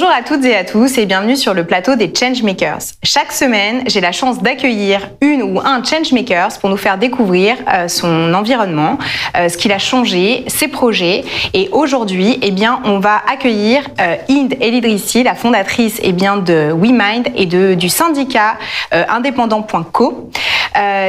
Bonjour à toutes et à tous et bienvenue sur le plateau des Changemakers. Chaque semaine, j'ai la chance d'accueillir une ou un Changemakers pour nous faire découvrir euh, son environnement, euh, ce qu'il a changé, ses projets. Et aujourd'hui, eh bien, on va accueillir euh, Inde Elidrissi, la fondatrice eh bien, de WeMind et de, du syndicat indépendant.co.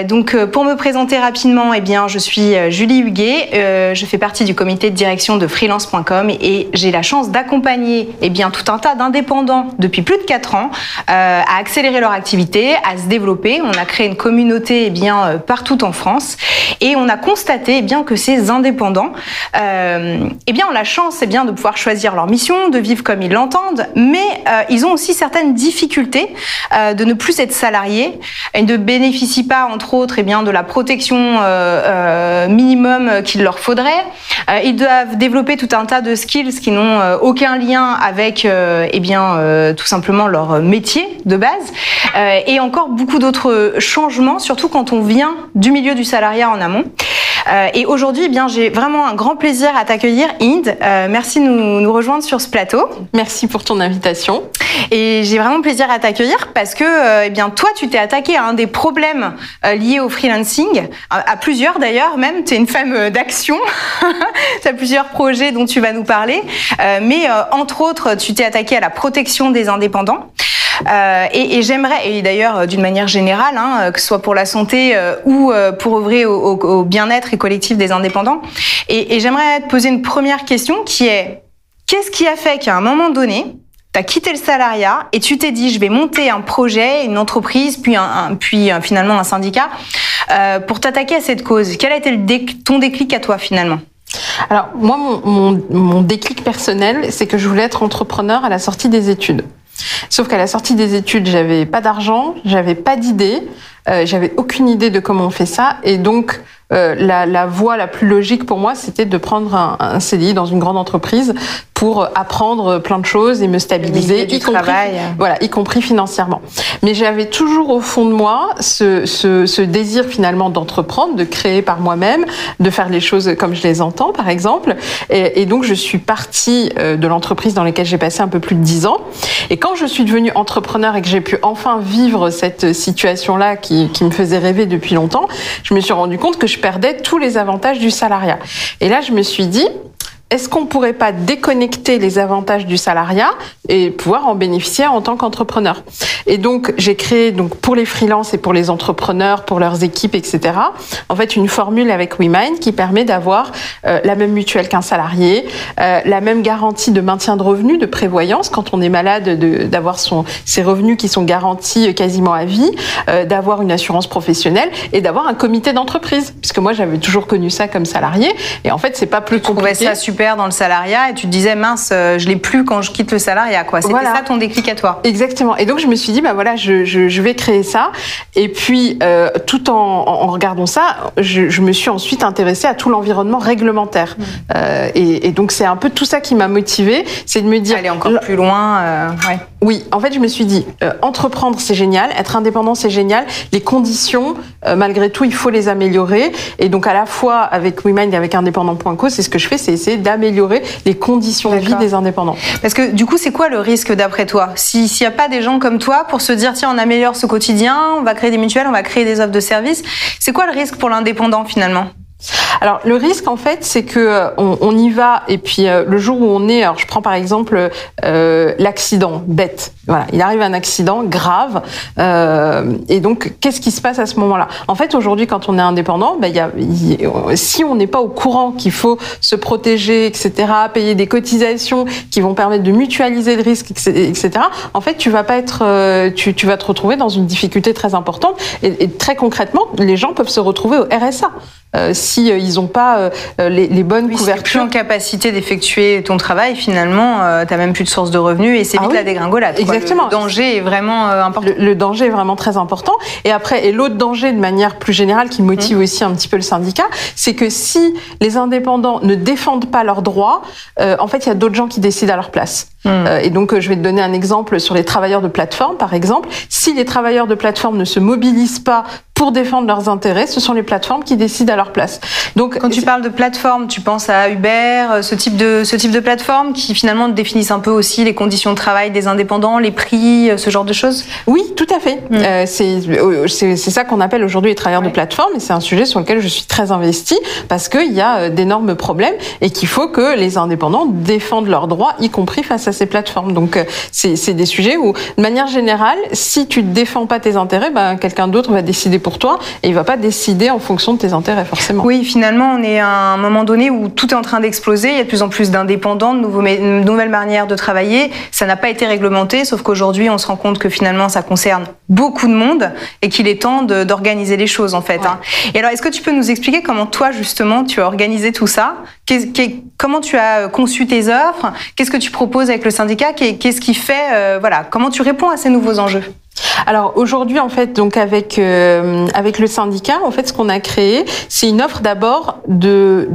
donc, pour me présenter rapidement, eh bien, je suis Julie Huguet, je fais partie du comité de direction de freelance.com et j'ai la chance d'accompagner eh bien, tout un tas d'indépendants depuis plus de 4 ans euh, à accélérer leur activité, à se développer. On a créé une communauté eh bien, euh, partout en France et on a constaté eh bien, que ces indépendants euh, bien, ont la chance bien, de pouvoir choisir leur mission, de vivre comme ils l'entendent, mais euh, ils ont aussi certaines difficultés euh, de ne plus être salariés et ne bénéficient pas, entre autres, eh bien, de la protection euh, minimum qu'il leur faudrait. ils doivent développer tout un tas de skills qui n'ont aucun lien avec euh, eh bien, euh, tout simplement leur métier de base, euh, et encore beaucoup d'autres changements, surtout quand on vient du milieu du salariat en amont. Et aujourd'hui, eh bien, j'ai vraiment un grand plaisir à t'accueillir, Inde. merci de nous, nous, rejoindre sur ce plateau. Merci pour ton invitation. Et j'ai vraiment plaisir à t'accueillir parce que, eh bien, toi, tu t'es attaqué à un des problèmes liés au freelancing, à, à plusieurs d'ailleurs, même. Tu es une femme d'action. tu as plusieurs projets dont tu vas nous parler. mais entre autres, tu t'es attaqué à la protection des indépendants. Euh, et, et j'aimerais, et d'ailleurs d'une manière générale, hein, que ce soit pour la santé euh, ou euh, pour ouvrir au, au, bien-être et collectif des indépendants. Et, et j'aimerais te poser une première question qui est qu'est-ce qui a fait qu'à un moment donné, tu as quitté le salariat et tu t'es dit je vais monter un projet, une entreprise, puis, un, un puis euh, finalement un syndicat euh, pour t'attaquer à cette cause? Quel a été le dé ton déclic à toi finalement? Alors moi, mon, mon, mon déclic personnel, c'est que je voulais être entrepreneur à la sortie des études. Sauf qu'à la sortie des études, j'avais pas d'argent, j'avais pas d'idée, euh, j'avais aucune idée de comment on fait ça, et donc euh, la, la, voie la plus logique pour moi, c'était de prendre un, un, CDI dans une grande entreprise pour apprendre plein de choses et me stabiliser, y compris, voilà, y compris financièrement. Mais j'avais toujours au fond de moi ce, ce, ce désir finalement d'entreprendre, de créer par moi-même, de faire les choses comme je les entends, par exemple. Et, et donc je suis partie euh, de l'entreprise dans laquelle j'ai passé un peu plus de dix ans. Et quand je suis devenue entrepreneur et que j'ai pu enfin vivre cette situation-là qui, qui me faisait rêver depuis longtemps, je me suis rendu compte que je perdais tous les avantages du salariat. Et là, je me suis dit, est-ce qu'on pourrait pas déconnecter les avantages du salariat et pouvoir en bénéficier en tant qu'entrepreneur? Et donc j'ai créé donc pour les freelances et pour les entrepreneurs, pour leurs équipes, etc. En fait une formule avec WeMind qui permet d'avoir euh, la même mutuelle qu'un salarié, euh, la même garantie de maintien de revenus, de prévoyance quand on est malade, d'avoir ses revenus qui sont garantis quasiment à vie, euh, d'avoir une assurance professionnelle et d'avoir un comité d'entreprise. Puisque moi j'avais toujours connu ça comme salarié et en fait c'est pas plus compliqué dans le salariat et tu te disais mince, euh, je l'ai plus quand je quitte le salariat quoi. C'était voilà. ça ton déclic à toi. Exactement. Et donc je me suis dit bah voilà, je, je, je vais créer ça. Et puis euh, tout en, en, regardant ça, je, je, me suis ensuite intéressée à tout l'environnement réglementaire. Mmh. Euh, et, et, donc c'est un peu tout ça qui m'a motivée, c'est de me dire aller encore plus loin. Euh, ouais. Oui, en fait je me suis dit entreprendre c'est génial, être indépendant c'est génial. Les conditions malgré tout il faut les améliorer. Et donc à la fois avec WeMind et avec indépendant.co, c'est ce que je fais, c'est essayer d'améliorer les conditions de vie des indépendants. Parce que du coup, c'est quoi le risque d'après toi? S'il n'y a pas des gens comme toi pour se dire, tiens, on améliore ce quotidien, on va créer des mutuelles, on va créer des offres de services, c'est quoi le risque pour l'indépendant finalement? Alors le risque en fait, c'est que euh, on, on, y va et puis euh, le jour où on est, alors je prends par exemple euh, l'accident bête. Voilà, il arrive un accident grave euh, et donc qu'est-ce qui se passe à ce moment-là? En fait, aujourd'hui, quand on est indépendant, ben, y a, y, si on n'est pas au courant qu'il faut se protéger, etc., payer des cotisations qui vont permettre de mutualiser le risque, etc. En fait, tu vas pas être, euh, tu, tu vas te retrouver dans une difficulté très importante et, et très concrètement, les gens peuvent se retrouver au RSA. Euh, si euh, ils n'ont pas euh, les, les, bonnes oui, couvertures. Si plus en capacité d'effectuer ton travail, finalement, euh, tu n'as même plus de source de revenus et c'est vite ah oui. la dégringolade. Exactement. Le danger est vraiment important. Le, le, danger est vraiment très important. Et après, et l'autre danger de manière plus générale qui motive mmh. aussi un petit peu le syndicat, c'est que si les indépendants ne défendent pas leurs droits, en fait, il y a d'autres gens qui décident à leur place. Mmh. et donc, je vais te donner un exemple sur les travailleurs de plateforme, par exemple. Si les travailleurs de plateforme ne se mobilisent pas pour défendre leurs intérêts, ce sont les plateformes qui décident à leur place. Donc, quand tu parles de plateforme, tu penses à Uber, euh, ce type de ce type de plateforme qui finalement définissent un peu aussi les conditions de travail des indépendants, les prix, euh, ce genre de choses? Oui, tout à fait. Mm. Euh, c'est c'est ça qu'on appelle aujourd'hui les travailleurs de plateforme, et c'est un sujet sur lequel je suis très investie parce qu'il y a d'énormes problèmes et qu'il faut que les indépendants défendent leurs droits, y compris face à ces plateformes. Donc c'est des sujets où, de manière générale, si tu défends pas tes intérêts, ben, quelqu'un d'autre va décider pour toi et il va pas décider en fonction de tes intérêts forcément. Oui, finalement, on est à un moment donné où tout est en train d'exploser. Il y a de plus en plus d'indépendants, de, de nouvelles manières de travailler. Ça n'a pas été réglementé, sauf qu'aujourd'hui, on se rend compte que finalement, ça concerne beaucoup de monde et qu'il est temps d'organiser les choses en fait. Hein. Et alors, est-ce que tu peux nous expliquer comment toi, justement, tu as organisé tout ça? Comment tu as conçu tes offres? Qu'est-ce que tu proposes avec le syndicat? Qu'est-ce qui fait, euh, voilà, comment tu réponds à ces nouveaux enjeux? Alors aujourd'hui, en fait, donc avec euh, avec le syndicat, en fait, ce qu'on a créé, c'est une offre d'abord de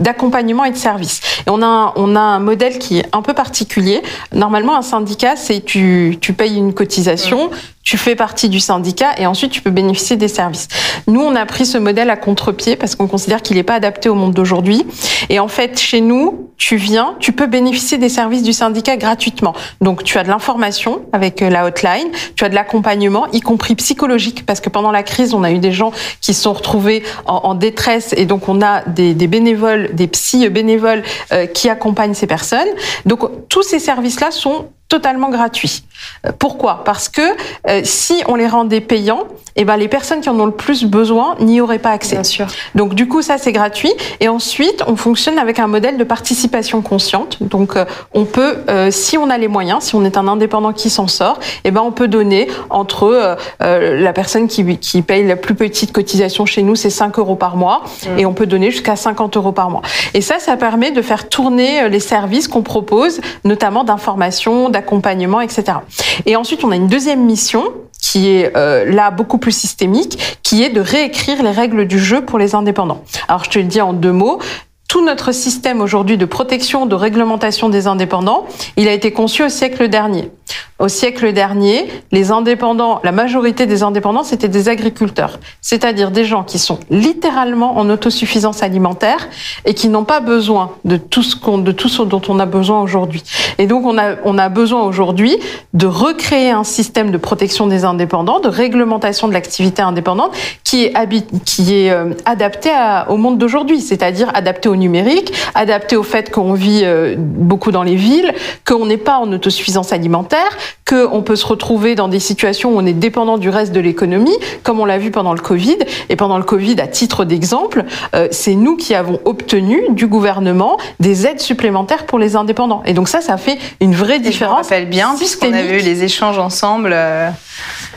d'accompagnement et de service. Et on a on a un modèle qui est un peu particulier. Normalement, un syndicat, c'est tu tu payes une cotisation, tu fais partie du syndicat et ensuite tu peux bénéficier des services. Nous, on a pris ce modèle à contre-pied parce qu'on considère qu'il n'est pas adapté au monde d'aujourd'hui. Et en fait, chez nous, tu viens, tu peux bénéficier des services du syndicat gratuitement. Donc, tu as de l'information avec euh, la hotline, tu as de l'accompagnement, y compris psychologique, parce que pendant la crise, on a eu des gens qui se sont retrouvés en, détresse et donc on a des, bénévoles, des psy bénévoles euh, qui accompagnent ces personnes. Donc, tous ces services-là sont totalement gratuits. Euh, pourquoi? Parce que euh, si on les rendait payants, eh ben les personnes qui en ont le plus besoin n'y auraient pas accès. Bien sûr. Donc du coup ça c'est gratuit et ensuite on fonctionne avec un modèle de participation consciente. Donc euh, on peut si on a les moyens, si on est un indépendant qui s'en sort, eh ben on peut donner entre la personne qui, qui paye la plus petite cotisation chez nous c'est 5 euros par mois mmh. et on peut donner jusqu'à 50 euros par mois. Et ça ça permet de faire tourner les services qu'on propose, notamment d'information, d'accompagnement, etc. Et ensuite, on a une deuxième mission qui est euh, là beaucoup plus systémique, qui est de réécrire les règles du jeu pour les indépendants. Alors je te le dis en deux mots, tout notre système aujourd'hui de protection, de réglementation des indépendants, il a été conçu au siècle dernier. Au siècle dernier, les indépendants, la majorité des indépendants, c'était des agriculteurs, c'est-à-dire des gens qui sont littéralement en autosuffisance alimentaire et qui n'ont pas besoin de tout ce qu'on, dont on a besoin aujourd'hui. Et donc, on a, on a besoin aujourd'hui de recréer un système de protection des indépendants, de réglementation de l'activité indépendante qui est, qui est euh, adapté au monde d'aujourd'hui, c'est-à-dire adapté au numérique, adapté au fait qu'on vit euh, beaucoup dans les villes, qu'on n'est pas en autosuffisance alimentaire, qu'on peut se retrouver dans des situations où on est dépendant du reste de l'économie, comme on l'a vu pendant le Covid. Et pendant le Covid, à titre d'exemple, euh, c'est nous qui avons obtenu du gouvernement des aides supplémentaires pour les indépendants. Et donc ça, ça fait une vraie différence. Je me bien, puisqu'on avait eu les échanges ensemble. Euh,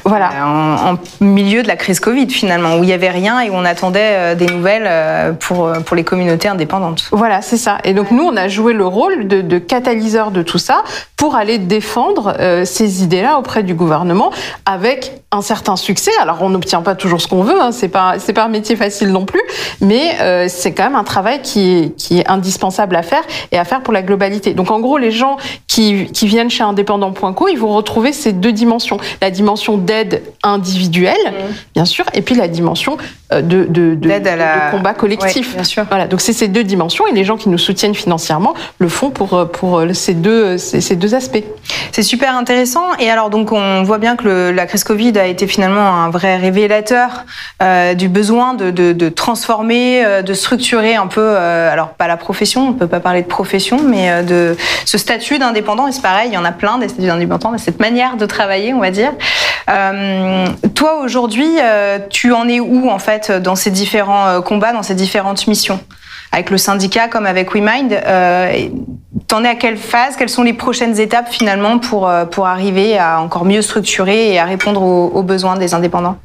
voilà. En, en, milieu de la crise Covid finalement, où il n'y avait rien et où on attendait des nouvelles pour, pour les communautés indépendantes. Voilà, c'est ça. Et donc nous, on a joué le rôle de, de catalyseur de tout ça pour aller défendre euh, ces idées-là auprès du gouvernement avec un certain succès. Alors on n'obtient pas toujours ce qu'on veut, hein, c'est pas pas un métier facile non plus, mais euh, c'est quand même un travail qui est qui est indispensable à faire et à faire pour la globalité. Donc en gros les gens qui qui viennent chez indépendant.co, ils vont retrouver ces deux dimensions, la dimension d'aide individuelle, mmh. bien sûr, et puis la dimension euh, de de, de, de combat collectif. bien sûr. Voilà, donc c'est ces deux dimensions et les gens qui nous soutiennent financièrement le font pour pour ces deux ces deux aspects. C'est super intéressant. Et alors, donc, on voit bien que le, la crise Covid a été finalement un vrai révélateur euh, du besoin de, de, de transformer, euh, de structurer un peu, euh, alors pas la profession, on peut pas parler de profession, mais euh, de ce statut d'indépendant. Et c'est pareil, il y en a plein des statuts d'indépendants, cette manière de travailler, on va dire. Euh, toi, aujourd'hui, tu en es où, en fait, dans ces différents combats, dans ces différentes missions? Avec le syndicat comme avec WeMind. Euh, T'en es à quelle phase? Quelles sont les prochaines étapes finalement pour, euh, pour arriver à encore mieux structurer et à répondre aux, besoins des indépendants?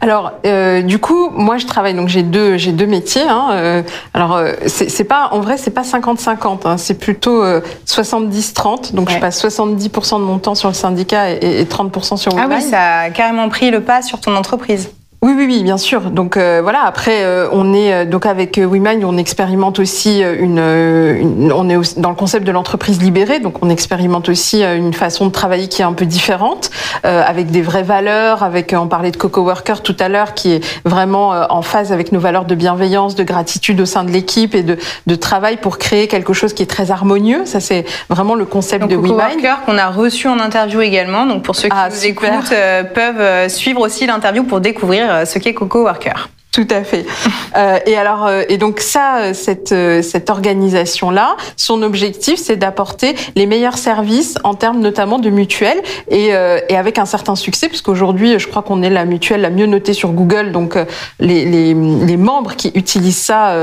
Alors, euh, du coup, moi, je travaille donc j'ai deux j'ai deux métiers. Hein, euh, alors, euh, c'est pas en vrai, c'est pas 50-50. Hein, c'est plutôt 70-30. Donc, je passe 70% de mon temps sur le syndicat et, 30% sur. Ah oui, ça a carrément pris le pas sur ton entreprise. Oui, oui, oui, bien sûr. Donc euh, voilà. Après, euh, on est euh, donc avec WeMind, on expérimente aussi une, une, on est dans le concept de l'entreprise libérée. Donc on expérimente aussi une façon de travailler qui est un peu différente, avec des vraies valeurs. Avec, on parlait de Coco Worker tout à l'heure, qui est vraiment en phase avec nos valeurs de bienveillance, de gratitude au sein de l'équipe et de, de travail pour créer quelque chose qui est très harmonieux. Ça, c'est vraiment le concept donc, de Coco WeMind. Worker qu'on a reçu en interview également. Donc pour ceux qui Ah, nous super. écoutent, euh, peuvent suivre aussi l'interview pour découvrir euh, ce qu'est Coco Worker. Tout à fait. Euh, et alors, euh, et donc ça, euh, cette euh, cette organisation là, son objectif, c'est d'apporter les meilleurs services en termes notamment de mutuelles et et avec un certain succès, parce qu'aujourd'hui, je crois qu'on est la mutuelle la mieux notée sur Google. Donc les les les membres qui utilisent ça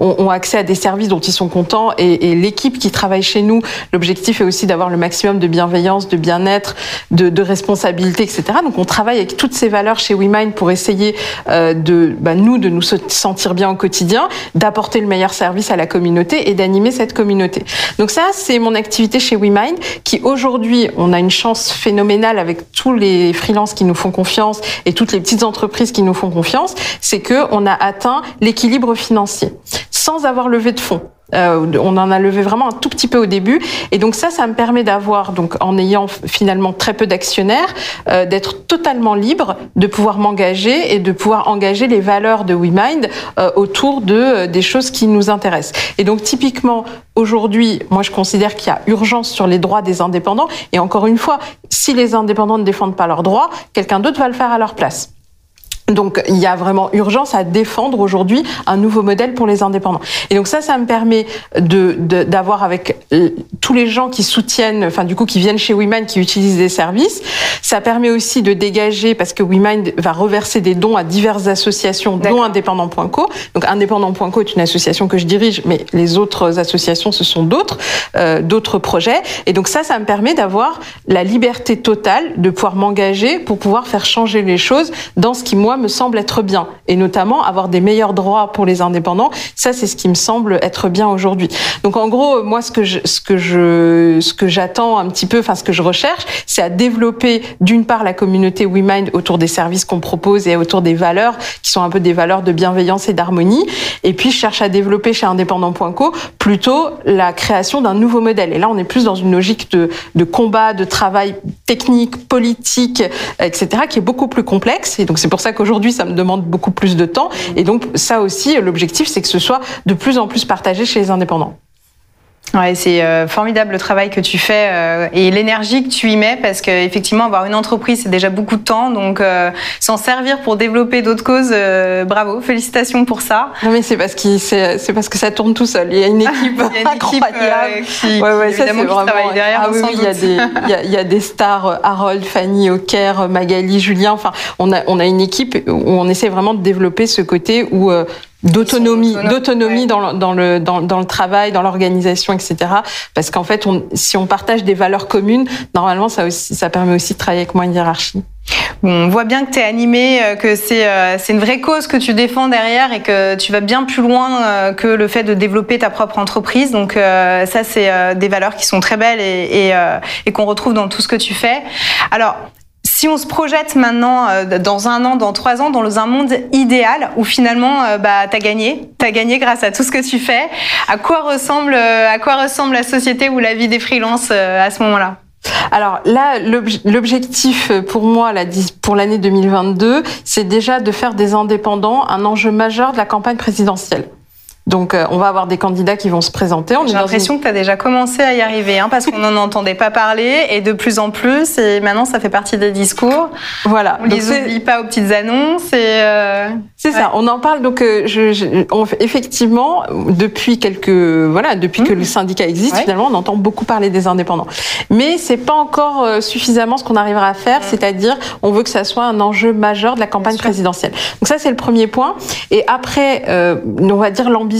ont, ont accès à des services dont ils sont contents et, et l'équipe qui travaille chez nous, l'objectif est aussi d'avoir le maximum de bienveillance, de bien-être, de, de responsabilité, etc. Donc on travaille avec toutes ces valeurs chez WeMind pour essayer de bah, nous de nous se- sentir bien au quotidien, d'apporter le meilleur service à la communauté et d'animer cette communauté. Donc ça, c'est mon activité chez WeMind qui aujourd'hui, on a une chance phénoménale avec tous les freelances qui nous font confiance et toutes les petites entreprises qui nous font confiance, c'est que on a atteint l'équilibre financier sans avoir levé de fonds. Euh, on en a levé vraiment un tout petit peu au début, et donc ça, ça me permet d'avoir, donc en ayant finalement très peu d'actionnaires, euh, d'être totalement libre, de pouvoir m'engager et de pouvoir engager les valeurs de WeMind euh, autour de euh, des choses qui nous intéressent. Et donc typiquement aujourd'hui, moi je considère qu'il y a urgence sur les droits des indépendants. Et encore une fois, si les indépendants ne défendent pas leurs droits, quelqu'un d'autre va le faire à leur place. Donc il y a vraiment urgence à défendre aujourd'hui un nouveau modèle pour les indépendants. Et donc ça, ça me permet de d'avoir avec tous les gens qui soutiennent, enfin du coup qui viennent chez WeMind, qui utilisent des services. Ça permet aussi de dégager parce que WeMind va reverser des dons à diverses associations, dont. Indépendant.co. Donc Indépendant.co est une association que je dirige, mais les autres associations ce sont d'autres euh, d'autres projets. Et donc ça, ça me permet d'avoir la liberté totale de pouvoir m'engager pour pouvoir faire changer les choses dans ce qui moi me semble être bien et notamment avoir des meilleurs droits pour les indépendants. Ça, c'est ce qui me semble être bien aujourd'hui. Donc en gros, moi, ce que je, ce que je, ce que j'attends un petit peu, enfin ce que je recherche, c'est à développer d'une part la communauté WeMind autour des services qu'on propose et autour des valeurs qui sont un peu des valeurs de bienveillance et d'harmonie. Et puis je cherche à développer chez Indépendant.co plutôt la création d'un nouveau modèle. Et là, on est plus dans une logique de, de combat, de travail technique, politique, etc., qui est beaucoup plus complexe. Et donc c'est pour ça qu'aujourd'hui, ça me demande beaucoup plus de temps. Et donc ça aussi, l'objectif, c'est que ce soit de plus en plus partagé chez les indépendants. Ouais, c'est euh, formidable le travail que tu fais euh, et l'énergie que tu y mets parce que effectivement avoir une entreprise c'est déjà beaucoup de temps donc euh, s'en servir pour développer d'autres causes euh, bravo félicitations pour ça Non mais c'est parce que c'est parce que ça tourne tout seul. Il y a une équipe il y a une équipe incroyable. euh, qui, Ouais, ouais, qui, ça c'est évidemment qui vraiment. travaille derrière ah oui, sans oui, il y a des, il y a, il y a des stars, Harold, Fanny, Oker, euh, Magali, Julien. Enfin, on a, on a une équipe où on essaie vraiment de développer ce côté où d'autonomie, d'autonomie ouais. dans, le, dans le dans, dans le travail, dans l'organisation, etc. Parce qu'en fait, on, si on partage des valeurs communes, normalement, ça aussi, ça permet aussi de travailler avec moins de hiérarchie. On voit bien que tu es animé, euh, que c'est euh, c'est une vraie cause que tu défends derrière et que tu vas bien plus loin euh, que le fait de développer ta propre entreprise. Donc euh, ça, c'est des valeurs qui sont très belles et, et, et qu'on retrouve dans tout ce que tu fais. Alors, si on se projette maintenant euh, dans un an, dans trois ans, dans un monde idéal où finalement, euh, bah, t'as gagné, t'as gagné grâce à tout ce que tu fais. À quoi ressemble, euh, à quoi ressemble la société ou la vie des freelances à ce moment-là? Alors là, l'obj- l'objectif pour moi, pour l'année 2022, c'est déjà de faire des indépendants un enjeu majeur de la campagne présidentielle. Donc, euh, on va avoir des candidats qui vont se présenter. J'ai l'impression que tu as déjà commencé à y arriver, hein, parce qu'on n'en entendait pas parler, et de plus en plus, et maintenant ça fait partie des discours. Voilà. On Donc, les oublie pas aux petites annonces, euh, C'est ça, on en parle donc euh, je, je- on fait- effectivement depuis quelques voilà depuis que le syndicat existe Mmh. Ouais. finalement on entend beaucoup parler des indépendants, mais c'est pas encore suffisamment ce qu'on arrivera à faire, c'est-à-dire on veut que ça soit un enjeu majeur de la campagne Mmh. présidentielle. Donc ça c'est le premier point et après on va dire l'ambition,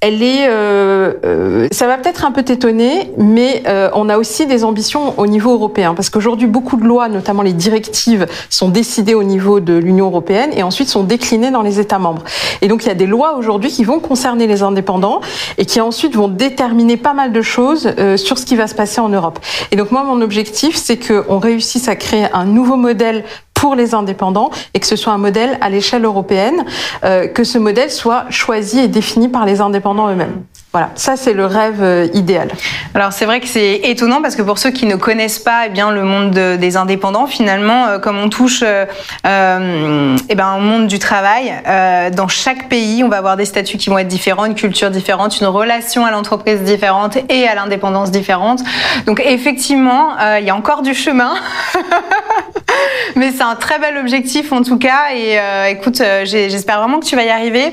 elle est euh, euh, ça va peut-être un peu t'étonner, mais euh, on a aussi des ambitions au niveau européen parce qu'aujourd'hui beaucoup de lois, notamment les directives, sont décidées au niveau de l'Union européenne et ensuite sont déclinées dans les États membres. Et donc il y a des lois aujourd'hui qui vont concerner les indépendants et qui ensuite vont déterminer pas mal de choses sur ce qui va se passer en Europe. Et donc moi mon objectif c'est que on réussisse à créer un nouveau modèle pour les indépendants et que ce soit un modèle à l'échelle européenne, euh, que ce modèle soit choisi et défini par les indépendants eux-mêmes. Voilà, ça c'est le rêve euh, idéal. Alors c'est vrai que c'est étonnant parce que pour ceux qui ne connaissent pas eh bien le monde des indépendants, finalement, euh, comme on touche euh, eh ben, au monde du travail, dans chaque pays, on va avoir des statuts qui vont être différents, une culture différente, une relation à l'entreprise différente et à l'indépendance différente. Donc effectivement, il y a encore du chemin. Mais c'est un très bel objectif en tout cas. Et euh, écoute, euh, j'espère vraiment que tu vas y arriver.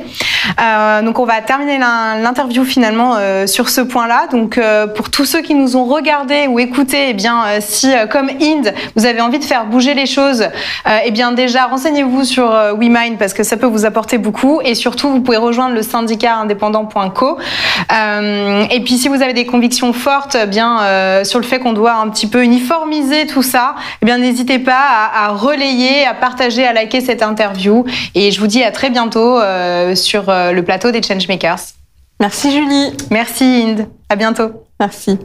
Euh, donc on va terminer l'interview finalement sur ce point-là. Donc pour tous ceux qui nous ont regardés ou écoutés, eh bien si comme Inde vous avez envie de faire bouger les choses, eh bien déjà renseignez-vous sur WeMind parce que ça peut vous apporter beaucoup. Et surtout vous pouvez rejoindre le syndicat indépendant.co. et puis si vous avez des convictions fortes, eh bien sur le fait qu'on doit un petit peu uniformiser tout ça, eh bien n'hésitez pas à, à, relayer, à partager, à liker cette interview. Et je vous dis à très bientôt sur euh, le plateau des Changemakers. Merci Julie. Merci Inde. À bientôt. Merci.